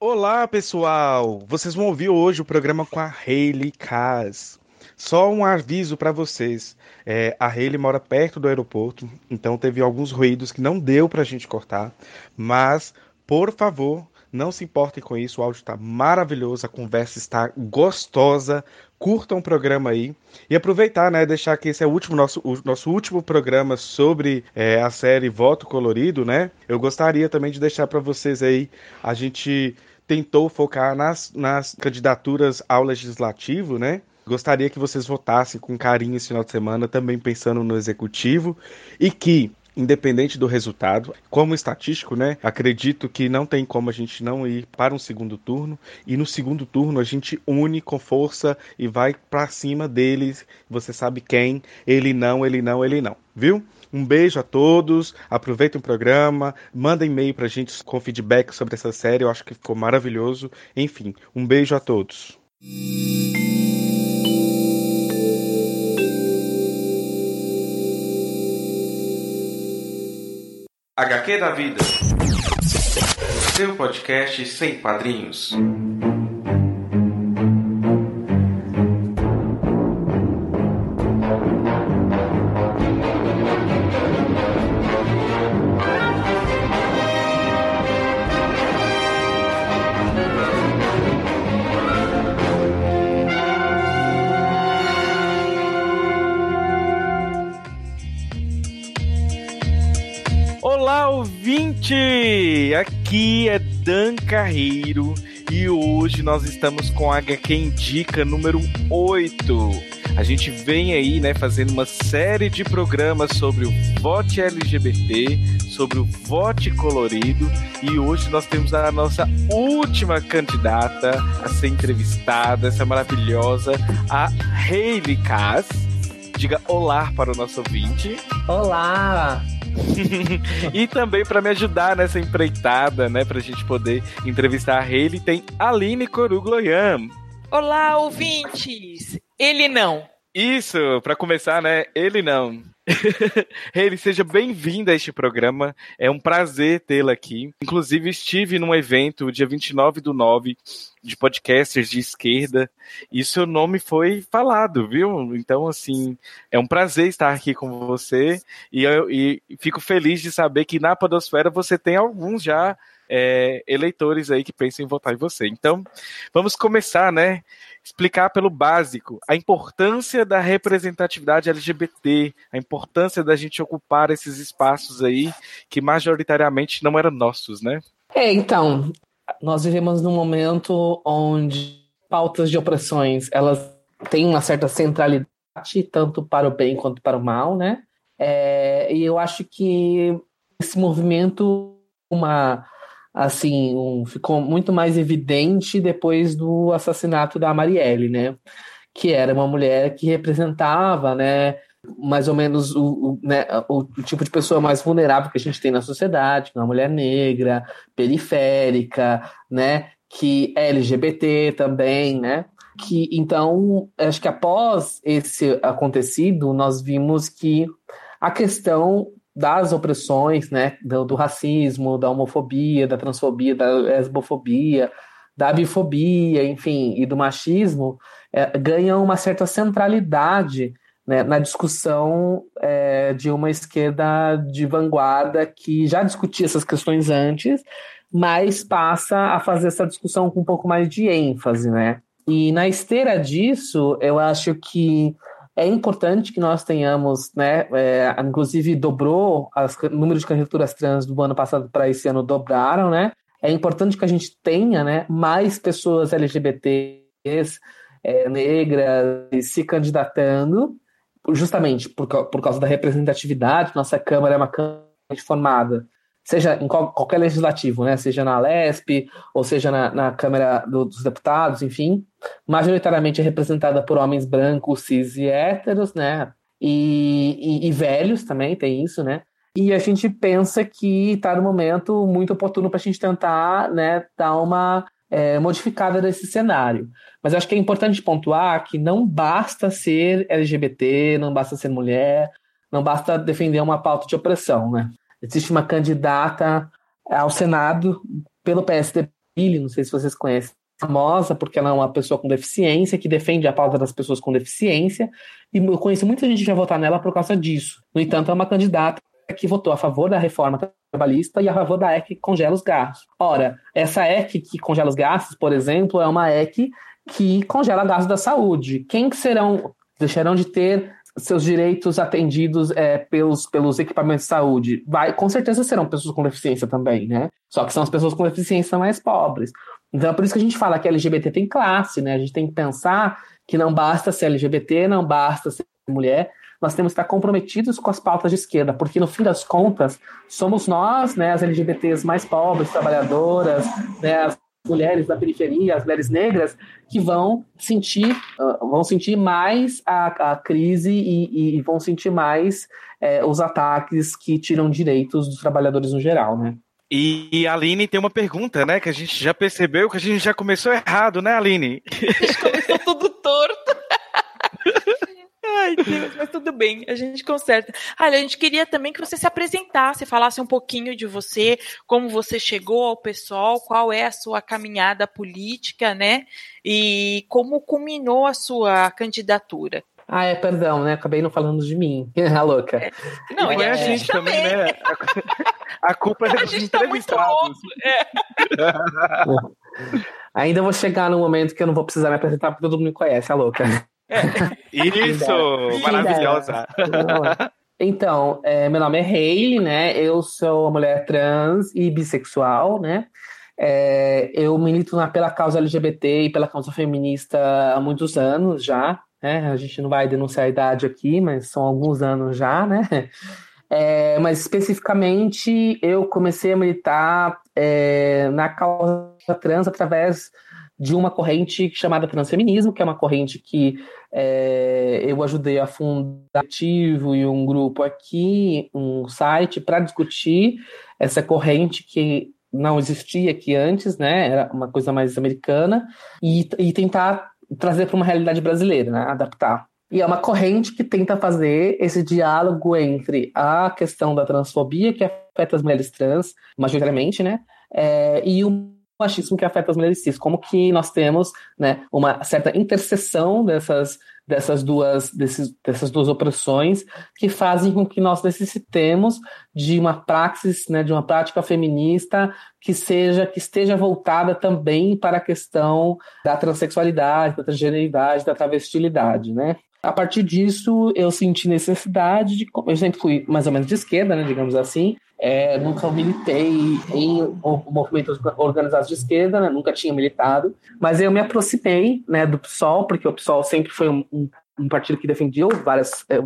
Olá, pessoal! Vocês vão ouvir hoje o programa com a Hayley Kaz. Só um aviso para vocês: é, a Hayley mora perto do aeroporto, então teve alguns ruídos que não deu para a gente cortar, mas por favor, não se importem com isso, o áudio está maravilhoso, a conversa está gostosa. Curtam o programa aí e aproveitar, né? Deixar que esse é o último nosso, o nosso último programa sobre é, a série Voto Colorido, né? Eu gostaria também de deixar para vocês aí a gente tentou focar nas, nas candidaturas ao legislativo, né? Gostaria que vocês votassem com carinho esse final de semana, também pensando no executivo, e que independente do resultado. Como estatístico, né? Acredito que não tem como a gente não ir para um segundo turno e no segundo turno a gente une com força e vai para cima deles. Você sabe quem? Ele não, ele não, ele não. Viu? Um beijo a todos, aproveitem o programa, mandem e-mail pra gente com feedback sobre essa série, eu acho que ficou maravilhoso. Enfim, um beijo a todos. HQ da Vida. Seu podcast sem padrinhos. Dan Carreiro e hoje nós estamos com a HQ Indica número 8. A gente vem aí, né, fazendo uma série de programas sobre o vote LGBT, sobre o vote colorido e hoje nós temos a nossa última candidata a ser entrevistada, essa maravilhosa, a Hayley Cass. Diga olá para o nosso ouvinte. Olá! E também para me ajudar nessa empreitada, né, pra gente poder entrevistar a Hayley, tem Aline Corugloyan. Olá, ouvintes! Ele não. Isso, para começar, né? Ele não. Hayley, seja bem-vinda a este programa. É um prazer tê-la aqui. Inclusive, estive num evento dia 29 do 9 de podcasters de esquerda e seu nome foi falado, viu? Então, assim, é um prazer estar aqui com você e, eu, e fico feliz de saber que na Podosfera você tem alguns já é, eleitores aí que pensam em votar em você. Então, vamos começar, né? Explicar pelo básico a importância da representatividade LGBT, a importância da gente ocupar esses espaços aí que majoritariamente não eram nossos, né? É, então, nós vivemos num momento onde pautas de opressões elas têm uma certa centralidade tanto para o bem quanto para o mal, né? É, e eu acho que esse movimento uma assim um, ficou muito mais evidente depois do assassinato da Marielle, né? Que era uma mulher que representava, né? Mais ou menos o, o, né, o, tipo de pessoa mais vulnerável que a gente tem na sociedade, uma mulher negra, periférica, né, que é LGBT também, né, que então acho que após esse acontecido nós vimos que a questão das opressões, né, do, do racismo, da homofobia, da transfobia, da lesbofobia, da bifobia, enfim, e do machismo, é, ganha uma certa centralidade né, na discussão é, de uma esquerda de vanguarda que já discutia essas questões antes, mas passa a fazer essa discussão com um pouco mais de ênfase, né? E na esteira disso, eu acho que é importante que nós tenhamos, né? É, inclusive dobrou o número de candidaturas trans do ano passado para esse ano dobraram, né? É importante que a gente tenha, né, mais pessoas LGBTs é, negras se candidatando justamente por, por causa da representatividade, nossa Câmara é uma Câmara formada, seja em qual, qualquer legislativo, né? seja na LESP, ou seja na, na Câmara do, dos Deputados, enfim, majoritariamente é representada por homens brancos, cis e héteros, né? E, e, e velhos também, tem isso, né? E a gente pensa que está no momento muito oportuno para a gente tentar né, dar uma é, modificada desse cenário. Mas acho que é importante pontuar que não basta ser LGBT, não basta ser mulher, não basta defender uma pauta de opressão, né? Existe uma candidata ao Senado pelo PSDB não sei se vocês conhecem, famosa porque ela é uma pessoa com deficiência, que defende a pauta das pessoas com deficiência, e eu conheço muita gente que vai votar nela por causa disso. No entanto, é uma candidata que votou a favor da reforma trabalhista e a favor da EC que congela os gastos. Ora, essa EC que congela os gastos, por exemplo, é uma EC que congela gastos da saúde. Quem que serão, deixarão de ter seus direitos atendidos é, pelos, pelos equipamentos de saúde? Vai, com certeza serão pessoas com deficiência também, né? Só que são as pessoas com deficiência mais pobres. Então é por isso que a gente fala que LGBT tem classe, né? A gente tem que pensar que não basta ser LGBT, não basta ser mulher, nós temos que estar comprometidos com as pautas de esquerda, porque no fim das contas, somos nós, né, as LGBTs mais pobres, trabalhadoras, né, as mulheres da periferia, as mulheres negras, que vão sentir, uh, vão sentir mais a, a crise e, e, vão sentir mais é, os ataques que tiram direitos dos trabalhadores no geral, né? E a Aline tem uma pergunta, né? Que a gente já percebeu que a gente já começou errado, né, Aline? A gente começou tudo torto. Ai, Deus, mas tudo bem, a gente conserta. Olha, a gente queria também que você se apresentasse, falasse um pouquinho de você, como você chegou ao pessoal, qual é a sua caminhada política, né? E como culminou a sua candidatura. Ah, é, perdão, né? Acabei não falando de mim. a louca. É. Não, e, é a gente também, também né? A culpa é dos entrevistados. Tá é. Ainda vou chegar no momento que eu não vou precisar me apresentar porque todo mundo me conhece, a louca. É. Isso! Maravilhosa! Então, é, meu nome é Hayley, né? Eu sou uma mulher trans e bissexual, né? É, eu milito na, pela causa LGBT e pela causa feminista há muitos anos já, né? A gente não vai denunciar a idade aqui, mas são alguns anos já, né? É, mas especificamente eu comecei a militar é, na causa trans através de uma corrente chamada transfeminismo, que é uma corrente que é, eu ajudei a fundar ativo e um grupo aqui, um site para discutir essa corrente que não existia aqui antes, né? Era uma coisa mais americana e, e tentar trazer para uma realidade brasileira, né? Adaptar. E é uma corrente que tenta fazer esse diálogo entre a questão da transfobia, que afeta as mulheres trans, majoritariamente, né? É, e o machismo que afeta as mulheres cis, como que nós temos né, uma certa interseção dessas, dessas, duas, desses, dessas duas opressões que fazem com que nós necessitemos de uma praxis, né, de uma prática feminista que seja que esteja voltada também para a questão da transexualidade, da transgeneridade, da travestilidade, né? A partir disso, eu senti necessidade de. Eu sempre fui mais ou menos de esquerda, né, digamos assim, é, nunca militei em movimentos organizados de esquerda, né? nunca tinha militado, mas eu me aproximei né, do PSOL, porque o PSOL sempre foi um, um, um partido que defendeu várias, é,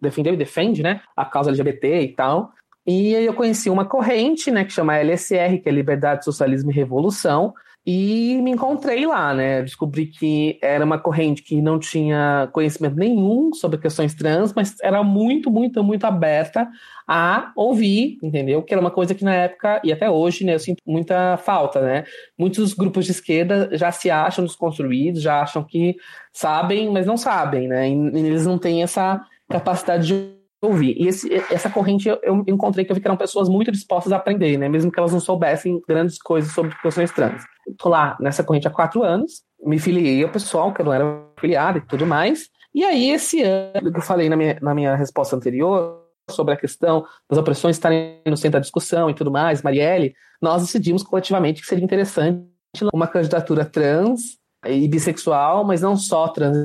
defendeu e defende né, a causa LGBT e tal. E eu conheci uma corrente, né, que chama LSR, que é Liberdade, Socialismo e Revolução, e me encontrei lá, né? Descobri que era uma corrente que não tinha conhecimento nenhum sobre questões trans, mas era muito, muito, muito aberta a ouvir, entendeu? Que era uma coisa que na época, e até hoje, né, eu sinto muita falta, né? Muitos grupos de esquerda já se acham desconstruídos, já acham que sabem, mas não sabem, né? E eles não têm essa capacidade de ouvir. E esse, essa corrente eu, eu encontrei que eu vi que eram pessoas muito dispostas a aprender, né? Mesmo que elas não soubessem grandes coisas sobre questões trans tô lá nessa corrente há quatro anos, me filiei ao pessoal, que eu não era filiado e tudo mais. E aí, esse ano, que eu falei na minha, na minha resposta anterior, sobre a questão das opressões estarem no centro da discussão e tudo mais, Marielle, nós decidimos coletivamente que seria interessante uma candidatura trans e bissexual, mas não só trans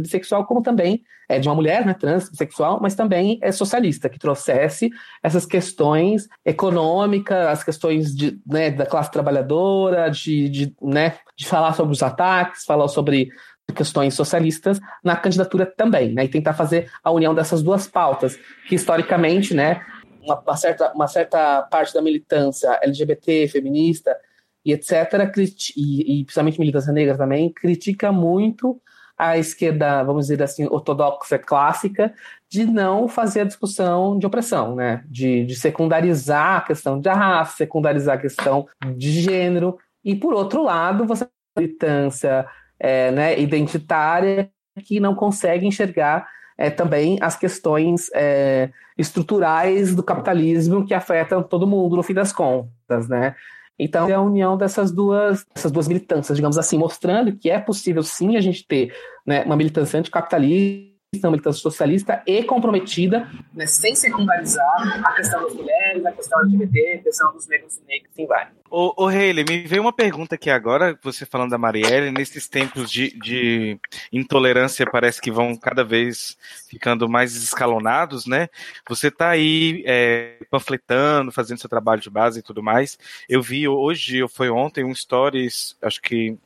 bissexual, como também é de uma mulher, né, trans, bissexual, mas também é socialista, que trouxesse essas questões econômicas, as questões de, né, da classe trabalhadora, de, de, né, de falar sobre os ataques, falar sobre questões socialistas na candidatura também, né, e tentar fazer a união dessas duas pautas, que historicamente, né, uma, uma certa, uma certa parte da militância LGBT, feminista e etc., e, e principalmente militância negra também, critica muito a esquerda, vamos dizer assim, ortodoxa clássica, de não fazer a discussão de opressão, né? De, de secundarizar a questão de raça, secundarizar a questão de gênero, e por outro lado, você tem militância é, né, identitária que não consegue enxergar é, também as questões é, estruturais do capitalismo que afetam todo mundo no fim das contas, né? Então, é a união dessas duas, dessas duas militâncias, digamos assim, mostrando que é possível sim a gente ter né, uma militância anticapitalista uma militância socialista e comprometida, né, sem secundarizar a questão das mulheres, a questão LGBT, a questão dos negros e negros, assim vai. Ô, ô Hayley, me veio uma pergunta aqui agora, você falando da Marielle, nesses tempos de, de intolerância parece que vão cada vez ficando mais escalonados, né? Você está aí é, panfletando, fazendo seu trabalho de base e tudo mais. Eu vi hoje, ou foi ontem, um stories, acho que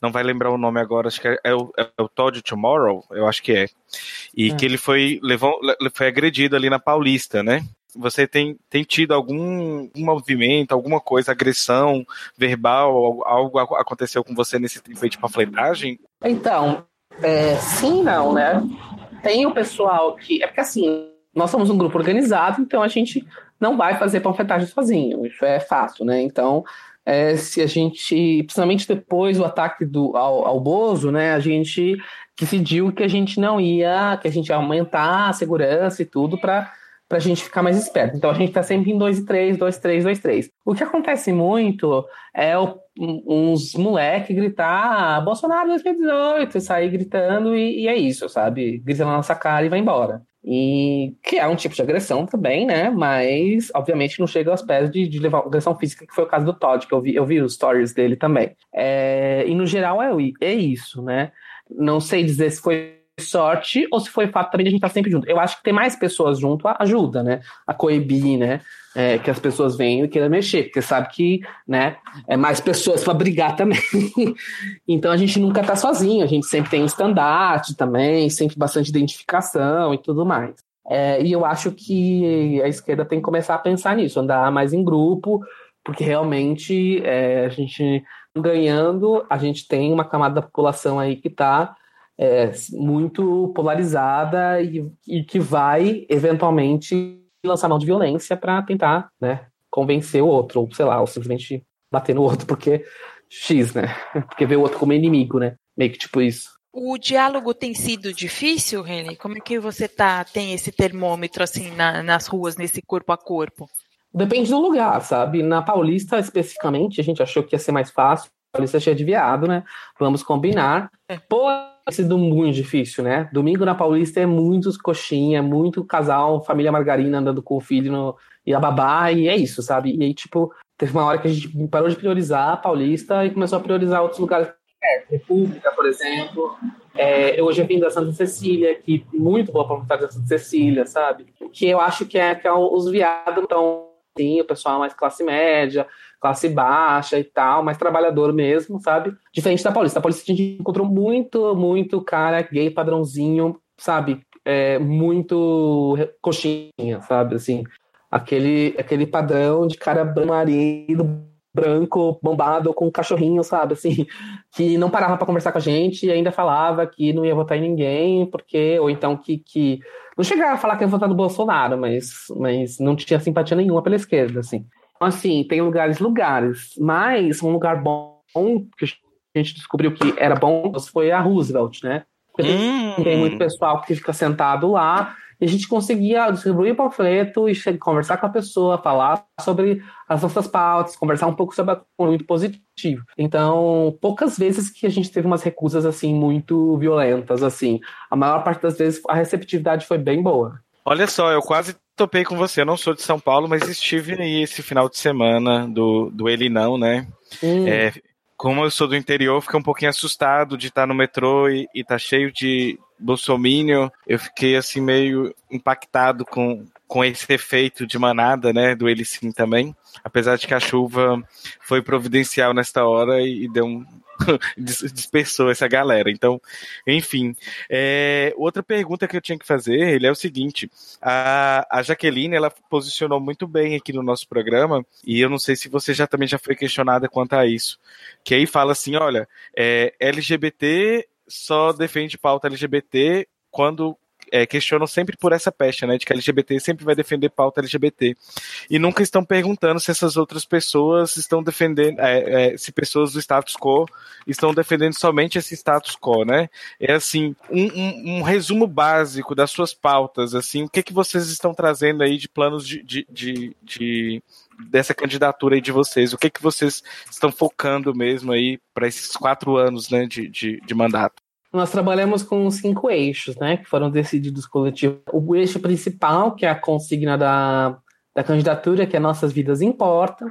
não vai lembrar o nome agora, acho que é, é o, é o Todd Tomorrow, eu acho que é. E é. que ele foi, levou, foi agredido ali na Paulista, né? Você tem, tem tido algum, algum movimento, alguma coisa, agressão verbal, algo aconteceu com você nesse tempo de panfletagem? Então, é, sim não, né? Tem o pessoal que. É porque assim, nós somos um grupo organizado, então a gente não vai fazer panfletagem sozinho, isso é fácil, né? Então, é, se a gente, principalmente depois do ataque do, ao, ao Bozo, né, a gente decidiu que a gente não ia, que a gente ia aumentar a segurança e tudo para para a gente ficar mais esperto. Então a gente está sempre em 2 e 3, 2, 3, 2, 3. O que acontece muito é o, uns moleque gritar ah, Bolsonaro 2018 e sair gritando e, e, é isso, sabe? Grita na nossa cara e vai embora. E que é um tipo de agressão também, né? Mas, obviamente, não chega aos pés de, de levar agressão física, que foi o caso do Todd, que eu vi, eu vi os stories dele também. É, e no geral é, é isso, né? Não sei dizer se foi sorte ou se foi fato também de a gente estar tá sempre junto. Eu acho que ter mais pessoas junto ajuda, né? A coibir, né? É, que as pessoas venham e queiram mexer, porque sabe que, né, é mais pessoas para brigar também. então a gente nunca tá sozinho, a gente sempre tem um estandarte também, sempre bastante identificação e tudo mais. É, e eu acho que a esquerda tem que começar a pensar nisso, andar mais em grupo, porque realmente é, a gente ganhando, a gente tem uma camada da população aí que está é, muito polarizada e, e, que vai, eventualmente, lançar mão de violência para tentar né, convencer o outro, ou sei lá, ou simplesmente bater no outro, porque X, né? Porque vê o outro como inimigo, né? Meio que tipo isso. O diálogo tem sido difícil, Reni? Como é que você tá, tem esse termômetro assim na, nas ruas, nesse corpo a corpo? Depende do lugar, sabe? Na Paulista, especificamente, a gente achou que ia ser mais fácil. A Paulista é cheia de viado, né? Vamos combinar. É. Porém, sido muito difícil, né? Domingo na Paulista é muitos coxinha, muito casal, família margarina andando com o filho no, e a babá, e é isso, sabe? E aí, tipo, teve uma hora que a gente parou de priorizar a Paulista e começou a priorizar outros lugares. É, República, por exemplo. É, eu hoje vim da Santa Cecília, que muito boa para da Santa Cecília, sabe? Que eu acho que é que é os viados estão, sim, o pessoal mais classe média, classe baixa e tal, mais trabalhador mesmo, sabe? Diferente da Paulista. A Paulista a gente encontrou muito, muito cara gay padrãozinho, sabe? É, muito coxinha, sabe? Assim, aquele, aquele padrão de cara marido branco, bombado, com um cachorrinho, sabe? Assim, que não parava para conversar com a gente e ainda falava que não ia votar em ninguém, porque, ou então que, que não chegava a falar que ia votar no Bolsonaro, mas, mas não tinha simpatia nenhuma pela esquerda, assim. Assim, tem lugares, lugares. Mas um lugar bom que a gente descobriu que era bom foi a Roosevelt, né? Hum. Tem muito pessoal que fica sentado lá e a gente conseguia distribuir o panfleto e conversar com a pessoa, falar sobre as nossas pautas, conversar um pouco sobre muito positivo. Então, poucas vezes que a gente teve umas recusas assim muito violentas, assim. A maior parte das vezes a receptividade foi bem boa. Olha só, eu quase topei com você. Eu não sou de São Paulo, mas estive aí esse final de semana do, do Ele Não, né? Hum. É, como eu sou do interior, fiquei um pouquinho assustado de estar no metrô e, e tá cheio de bolsomínio. Eu fiquei assim meio impactado com, com esse efeito de manada, né, do Ele Sim também. Apesar de que a chuva foi providencial nesta hora e, e deu um, dispersou essa galera. Então, enfim. É, outra pergunta que eu tinha que fazer ele é o seguinte: a, a Jaqueline ela posicionou muito bem aqui no nosso programa, e eu não sei se você já também já foi questionada quanto a isso. Que aí fala assim: olha, é, LGBT só defende pauta LGBT quando é, questionam sempre por essa pecha, né, de que LGBT sempre vai defender pauta LGBT. E nunca estão perguntando se essas outras pessoas estão defendendo, é, é, se pessoas do status quo estão defendendo somente esse status quo, né? É assim, um, um, um, resumo básico das suas pautas, assim, o que, que vocês estão trazendo aí de planos de, de, de, de dessa candidatura aí de vocês. O que, que vocês estão focando mesmo aí para esses quatro anos né, de, de, de mandato? Nós trabalhamos com cinco eixos, né, que foram decididos coletivos. O eixo principal, que é a consigna da, da candidatura, que é Nossas Vidas Importam,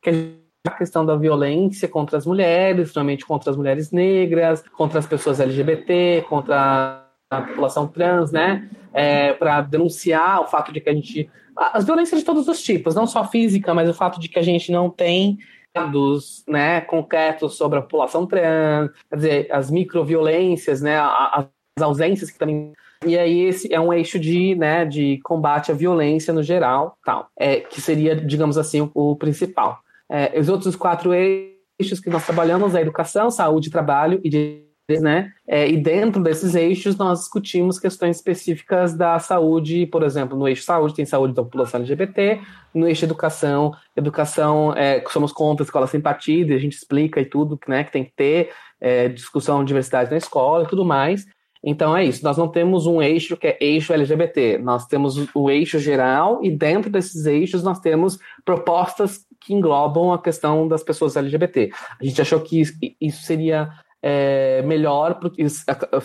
que é a questão da violência contra as mulheres, principalmente contra as mulheres negras, contra as pessoas LGBT, contra a população trans, né, é, para denunciar o fato de que a gente as violências de todos os tipos, não só física, mas o fato de que a gente não tem dados né, concretos sobre a população trans, quer dizer, as microviolências, né, as ausências que também e aí esse é um eixo de, né, de combate à violência no geral, tal, é, que seria, digamos assim, o, principal. É, os outros quatro eixos que nós trabalhamos é educação, saúde, trabalho e né? É, e dentro desses eixos nós discutimos questões específicas da saúde, por exemplo, no eixo saúde tem saúde da população LGBT, no eixo educação, educação, é, somos contra a escola sem partido, a gente explica e tudo, né, que tem que ter é, discussão de diversidade na escola e tudo mais. Então é isso, nós não temos um eixo que é eixo LGBT, nós temos o eixo geral e dentro desses eixos nós temos propostas que englobam a questão das pessoas LGBT. A gente achou que isso seria é, melhor, porque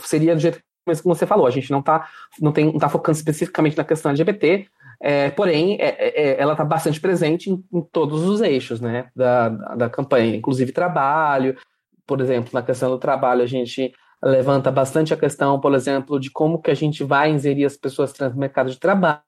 seria do jeito como você falou, a gente não está não tem, não tá focando especificamente na questão LGBT, é, porém, é, é, é ela está bastante presente em, em, todos os eixos né, da, da campanha, inclusive trabalho, por exemplo, na questão do trabalho, a gente levanta bastante a questão, por exemplo, de como que a gente vai inserir as pessoas trans no mercado de trabalho,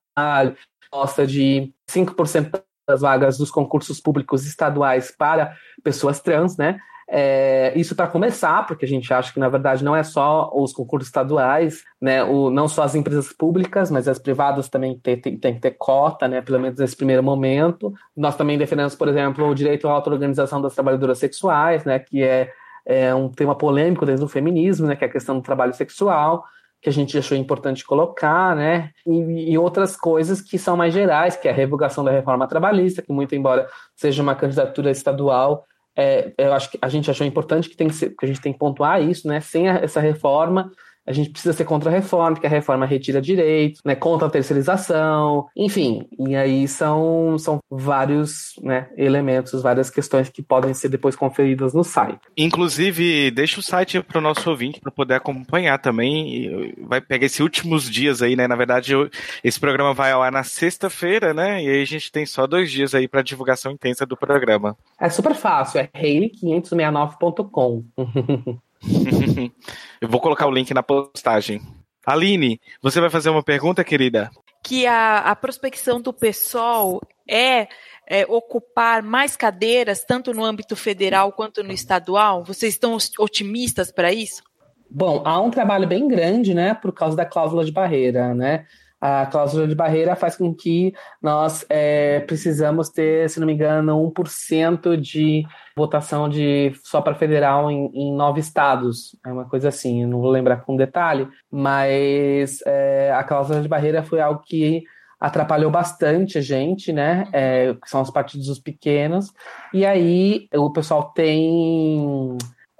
gosta de 5% das vagas dos concursos públicos estaduais para pessoas trans, né? É, isso para começar, porque a gente acha que na verdade não é só os concursos estaduais, né, o, não só as empresas públicas, mas as privadas também tem, tem, tem que ter cota, né, pelo menos nesse primeiro momento. Nós também defendemos, por exemplo, o direito à auto-organização das trabalhadoras sexuais, né, que é, é um tema polêmico dentro do feminismo, né, que é a questão do trabalho sexual que a gente achou importante colocar, né? E, e, outras coisas que são mais gerais, que é a revogação da reforma trabalhista, que muito embora seja uma candidatura estadual, é, eu acho que a gente achou importante que, tem que, ser, que a gente tem que pontuar isso, né? Sem a, essa reforma, a gente precisa ser contra a reforma, porque a reforma retira direitos, né, contra a terceirização, enfim. E aí são, são vários né, elementos, várias questões que podem ser depois conferidas no site. Inclusive, deixa o site para o nosso ouvinte para poder acompanhar também. Vai pegar esses últimos dias aí, né? Na verdade, eu, esse programa vai ao ar na sexta-feira, né? E aí a gente tem só dois dias aí para divulgação intensa do programa. É super fácil, é hayley569.com. Eu vou colocar o link na postagem. Aline, você vai fazer uma pergunta, querida? Que a, a prospecção do PSOL é, é, ocupar mais cadeiras, tanto no âmbito federal quanto no estadual? Vocês estão otimistas para isso? Bom, há um trabalho bem grande, né, por causa da cláusula de barreira, né? A cláusula de barreira faz com que nós é, precisamos ter, se não me engano, 1% de votação de só para federal em, em, nove estados. É uma coisa assim, não vou lembrar com detalhe, mas é, a cláusula de barreira foi algo que atrapalhou bastante a gente, né? É, são os partidos pequenos. E aí o pessoal tem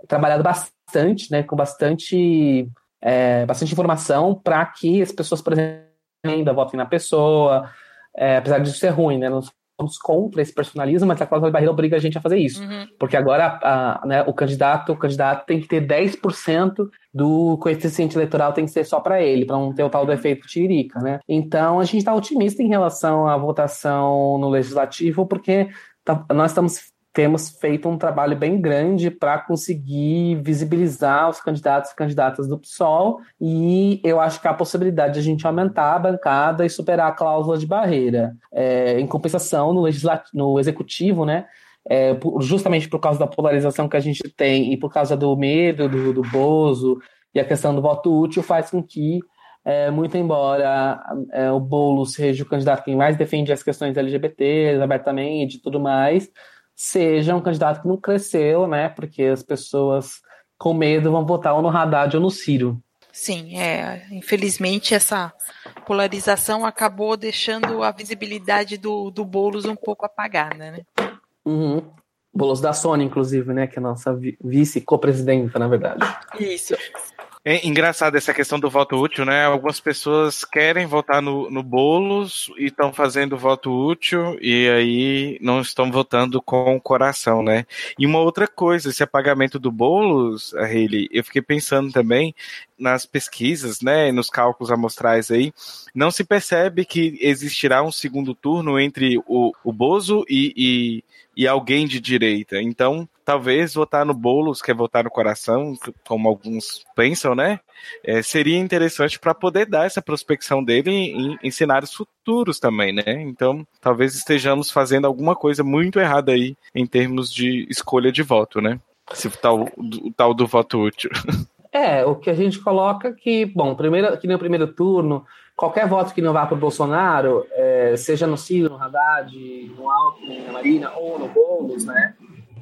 trabalhado bastante, né? Com bastante, é, bastante informação para que as pessoas, por exemplo, ainda votem na pessoa, é, apesar disso ser ruim, né? Não somos contra esse personalismo, mas a cláusula de barreira obriga a gente a fazer isso. Uhum. Porque agora a, a, né, o candidato o candidato tem que ter 10% do coeficiente eleitoral tem que ser só para ele, para não ter o tal do efeito tiririca, né? Então a gente está otimista em relação à votação no legislativo, porque tá, nós estamos temos feito um trabalho bem grande para conseguir visibilizar os candidatos e candidatas do PSOL e eu acho que há a possibilidade de a gente aumentar a bancada e superar a cláusula de barreira. É, em compensação, no, no executivo, né, é, justamente por causa da polarização que a gente tem e por causa do medo do, do Bozo e a questão do voto útil faz com que é, muito embora é, o Boulos seja o candidato que mais defende as questões LGBT abertamente e tudo mais, seja um candidato que não cresceu, né? Porque as pessoas com medo vão votar ou no Haddad ou no Ciro. Sim, é. Infelizmente essa polarização acabou deixando a visibilidade do, do Boulos um pouco apagada, né? Uhum. Boulos da Sony, inclusive, né? Que é a nossa vice-co-presidenta, na verdade. Isso. É engraçado essa questão do voto útil, né? Algumas pessoas querem votar no, no Boulos e estão fazendo voto útil e aí não estão votando com o coração, né? E uma outra coisa, esse apagamento do Boulos, Hayley, eu fiquei pensando também nas pesquisas, né, nos cálculos amostrais aí, não se percebe que existirá um segundo turno entre o, o Bozo e, e, e alguém de direita. Então, talvez votar no Boulos, que é votar no coração, como alguns pensam, né? É, seria interessante para poder dar essa prospecção dele em, em, cenários futuros também, né? Então, talvez estejamos fazendo alguma coisa muito errada aí em termos de escolha de voto, né? Se tal, o tal do voto útil. É, o que a gente coloca que, bom, primeiro, que no primeiro turno, qualquer voto que não vá para o Bolsonaro, é, seja no Ciro, no Haddad, no Alckmin, na Marina ou no Boulos, né?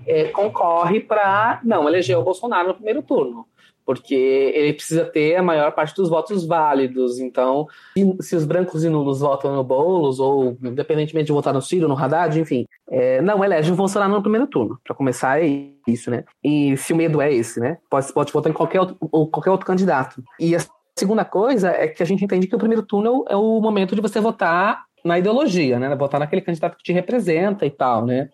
É, concorre para não eleger o Bolsonaro no primeiro turno, porque ele precisa ter a maior parte dos votos válidos. Então, se, os brancos e nulos votam no Boulos, ou independentemente de votar no Ciro, no Haddad, enfim, é, não elege o Bolsonaro no primeiro turno. Para começar, é isso, né? E se o medo é esse, né? Pode, pode votar em qualquer outro, ou qualquer outro candidato. E a segunda coisa é que a gente entende que o primeiro turno é o momento de você votar na ideologia, né? Votar naquele candidato que te representa e tal, né?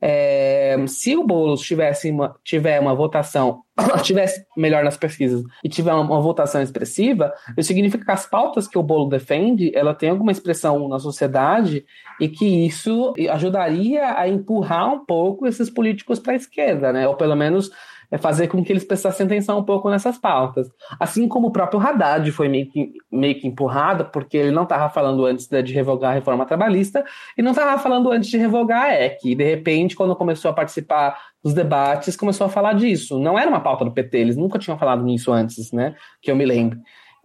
É, se o Boulos tivesse uma, tiver uma votação, tivesse melhor nas pesquisas e tiver uma, uma, votação expressiva, isso significa que as pautas que o Bolo defende, ela tem alguma expressão na sociedade e que isso ajudaria a empurrar um pouco esses políticos para a esquerda, né? Ou pelo menos é fazer com que eles prestassem atenção um pouco nessas pautas. Assim como o próprio Haddad foi meio que, meio que empurrado, porque ele não estava falando antes de revogar a reforma trabalhista e não estava falando antes de revogar a EC. E, de repente, quando começou a participar dos debates, começou a falar disso. Não era uma pauta do PT, eles nunca tinham falado nisso antes, né? Que eu me lembro.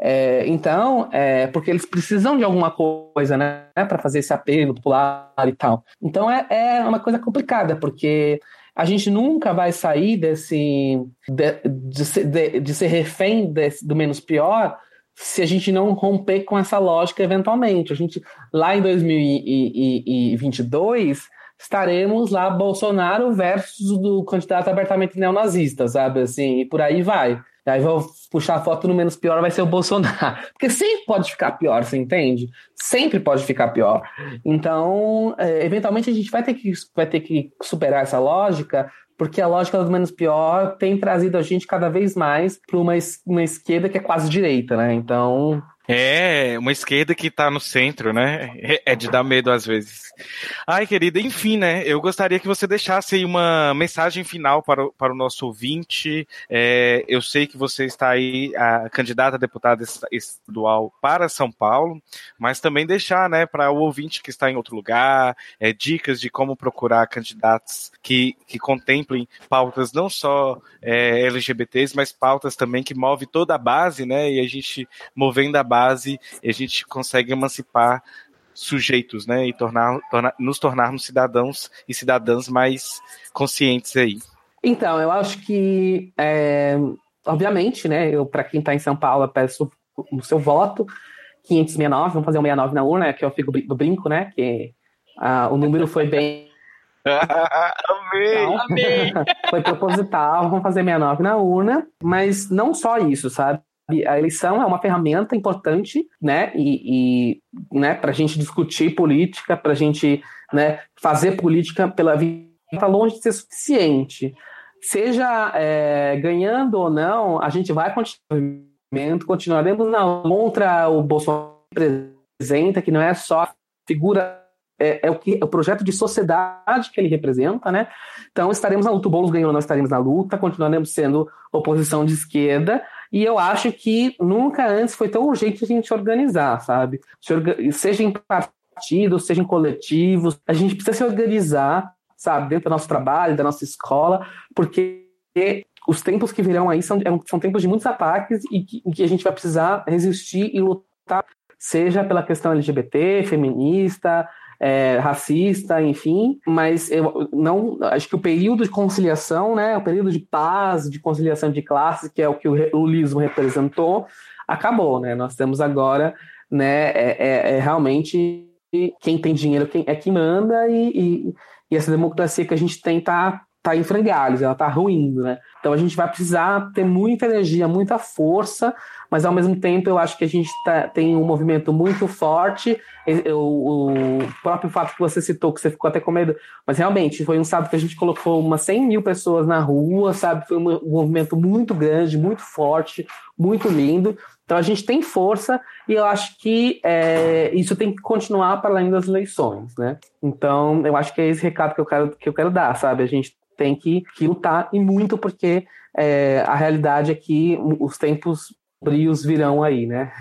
É, então, é, porque eles precisam de alguma coisa, né, para fazer esse apelo popular e tal. Então é, é uma coisa complicada, porque a gente nunca vai sair desse de, de, ser, de, de ser refém desse, do menos pior se a gente não romper com essa lógica eventualmente. A gente lá em 2022 estaremos lá Bolsonaro versus do candidato abertamente neonazista, sabe assim, e por aí vai. Aí vou puxar a foto no menos pior, vai ser o Bolsonaro. Porque sempre pode ficar pior, você entende? Sempre pode ficar pior. Então, é, eventualmente a gente vai ter, que, vai ter que superar essa lógica, porque a lógica do menos pior tem trazido a gente cada vez mais para uma, uma esquerda que é quase direita, né? Então, é, uma esquerda que tá no centro, né? É, é de dar medo às vezes. Ai, querida, enfim, né? Eu gostaria que você deixasse aí uma mensagem final para o, para o nosso ouvinte. É, eu sei que você está aí, a candidata a deputada estadual para São Paulo, mas também deixar, né, para o ouvinte que está em outro lugar, é, dicas de como procurar candidatos que, que contemplem pautas não só é, LGBTs, mas pautas também que move toda a base, né? E a gente movendo a base base e a gente consegue emancipar sujeitos, né, e tornar, tornar, nos tornarmos cidadãos e cidadãs mais conscientes aí. Então, eu acho que, é, obviamente, né, eu para quem está em São Paulo, eu peço o seu voto, 569, vamos fazer um 69 na urna, que eu fico do brinco, né, que ah, o número foi bem Amei! Então, Amei! Foi proposital, vamos fazer 69 na urna, mas não só isso, sabe? A eleição é uma ferramenta importante, né, e, e né, para a gente discutir política, para a gente né, fazer política pela vida, está longe de ser suficiente. Seja é, ganhando ou não, a gente vai continuar, continuaremos na contra o Bolsonaro representa, que não é só figura é, é, o que é o projeto de sociedade que ele representa, né? Então estaremos na luta, o Boulos ganhou, nós estaremos na luta, continuaremos sendo oposição de esquerda, e eu acho que nunca antes foi tão urgente a gente organizar, sabe? Seja em partidos, seja em coletivos, a gente precisa se organizar, sabe, dentro do nosso trabalho, da nossa escola, porque os tempos que virão aí são, é são tempos de muitos ataques e que, que a gente vai precisar resistir e lutar, seja pela questão LGBT, feminista, é, racista, enfim, mas eu não acho que o período de conciliação, né, o período de paz, de conciliação de classes, que é o que o lulismo representou, acabou, né? Nós temos agora, né, é, é, é realmente quem tem dinheiro é quem manda e, e, e, essa democracia que a gente tem tá, tá em frangalhos, ela tá ruindo, né? Então a gente vai precisar ter muita energia, muita força, mas ao mesmo tempo eu acho que a gente tá, tem um movimento muito forte. O, o, próprio fato que você citou, que você ficou até com medo, mas realmente foi um sábado que a gente colocou umas 100 mil pessoas na rua, sabe? Foi um movimento muito grande, muito forte, muito lindo. Então a gente tem força e eu acho que é, isso tem que continuar para além das eleições, né? Então eu acho que é esse recado que eu quero, que eu quero dar, sabe? A gente tem que, que lutar e muito porque é, a realidade é que os tempos brios virão aí, né?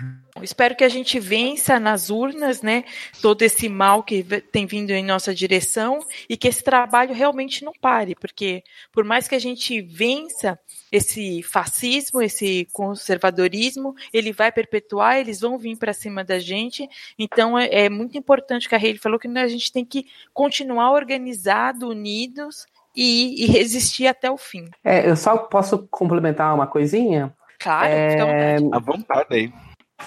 Espero que a gente vença nas urnas, né, todo esse mal que tem vindo em nossa direção e que esse trabalho realmente não pare, porque por mais que a gente vença esse fascismo, esse conservadorismo, ele vai perpetuar, eles vão vir para cima da gente. Então é, é muito importante que a Rei falou que a gente tem que continuar organizado, unidos e, e, resistir até o fim. É, eu só posso complementar uma coisinha. Claro, é... à vontade aí.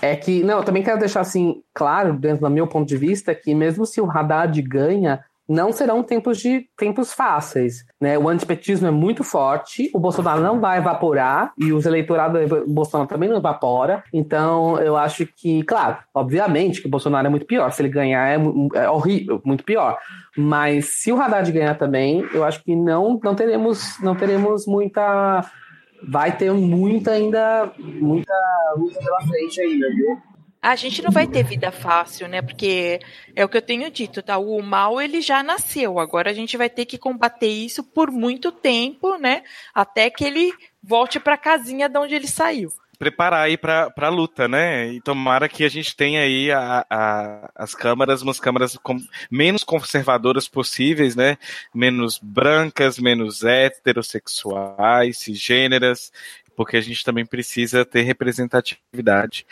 É que, não, eu também quero deixar assim claro, dentro do meu ponto de vista, que mesmo se o Haddad ganha, não serão tempos de tempos fáceis, né? O antipetismo é muito forte, o Bolsonaro não vai evaporar e os eleitorados do Bolsonaro também não evapora. Então, eu acho que, claro, obviamente que o Bolsonaro é muito pior. Se ele ganhar é, é horrível, muito pior. Mas se o Haddad ganhar também, eu acho que não não teremos não teremos muita vai ter muita ainda muita luta pela frente ainda, viu? a gente não vai ter vida fácil, né? Porque é o que eu tenho dito, tá? O mal ele já nasceu. Agora a gente vai ter que combater isso por muito tempo, né? Até que ele volte para a casinha de onde ele saiu. Preparar aí para a luta, né? E tomara que a gente tenha aí a, a, as câmaras, umas câmaras com, menos conservadoras possíveis, né? Menos brancas, menos heterossexuais, cisgêneras, porque a gente também precisa ter representatividade.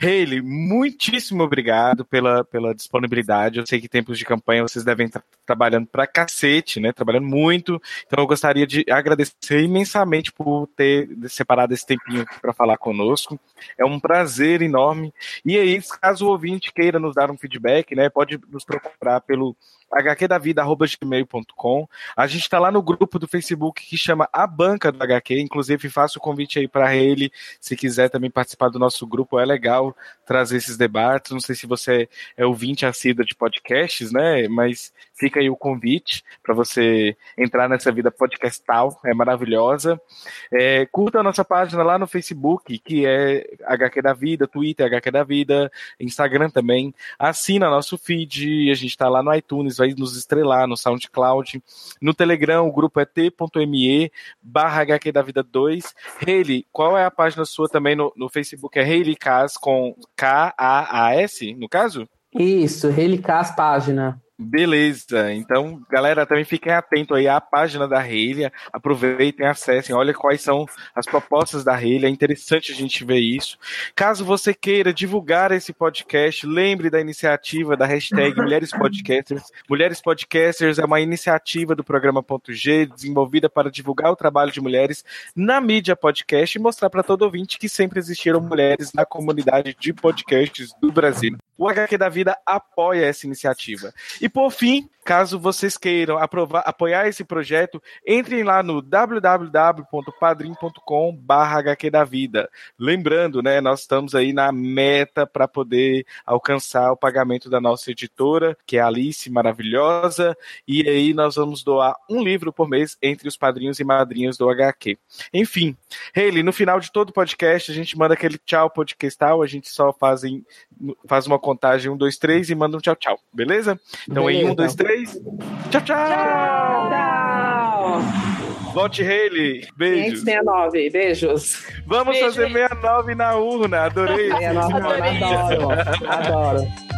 Hayley, muitíssimo obrigado pela, pela disponibilidade. Eu sei que tempos de campanha vocês devem estar trabalhando pra cacete, né? Trabalhando muito. Então eu gostaria de agradecer imensamente por ter separado esse tempinho aqui para falar conosco. É um prazer enorme. E aí, caso o ouvinte queira nos dar um feedback, né? Pode nos procurar pelo hqdavida.gmail.com. A gente está lá no grupo do Facebook que chama A Banca do HQ. Inclusive, faço o convite aí para ele, se quiser também participar do nosso grupo. É legal trazer esses debates. Não sei se você é ouvinte assíduo de podcasts, né? Mas fica aí o convite para você entrar nessa vida podcastal. É maravilhosa. É, curta a nossa página lá no Facebook, que é HQ da Vida, Twitter HQ da Vida, Instagram também. Assina nosso feed. A gente está lá no iTunes vai nos estrelar no SoundCloud. No Telegram, o grupo é t.me barra HQ da Vida 2. Hayley, qual é a página sua também no, no Facebook? É Hayley Cas com K-A-A-S, no caso? Isso, Hayley Cas página. Beleza, então galera também fiquem atentos aí à página da Reilha, aproveitem, acessem, olha quais são as propostas da Reilha, é interessante a gente ver isso. Caso você queira divulgar esse podcast, lembre da iniciativa da hashtag Mulheres Podcasters. Mulheres Podcasters é uma iniciativa do programa Ponto G, desenvolvida para divulgar o trabalho de mulheres na mídia podcast e mostrar para todo ouvinte que sempre existiram mulheres na comunidade de podcasts do Brasil. O HQ da Vida apoia essa iniciativa. E por fim, Caso vocês queiram aprovar, apoiar esse projeto, entrem lá no www.padrim.com HQ da Vida. Lembrando, né, nós estamos aí na meta para poder alcançar o pagamento da nossa editora, que é a Alice Maravilhosa, e aí nós vamos doar um livro por mês entre os padrinhos e madrinhas do HQ. Enfim, Hayley, no final de todo podcast, a gente manda aquele tchau podcastal, a gente só faz, em, faz uma contagem 1, 2, 3 e manda um tchau, tchau, beleza? Então beleza. aí 1, 2, 3 vocês. Tchau, tchau! Tchau! tchau. Volte Haley, beijos. 569, beijos. Vamos Beijo, fazer 69 na urna, adorei. 69, adorei. adoro, adoro.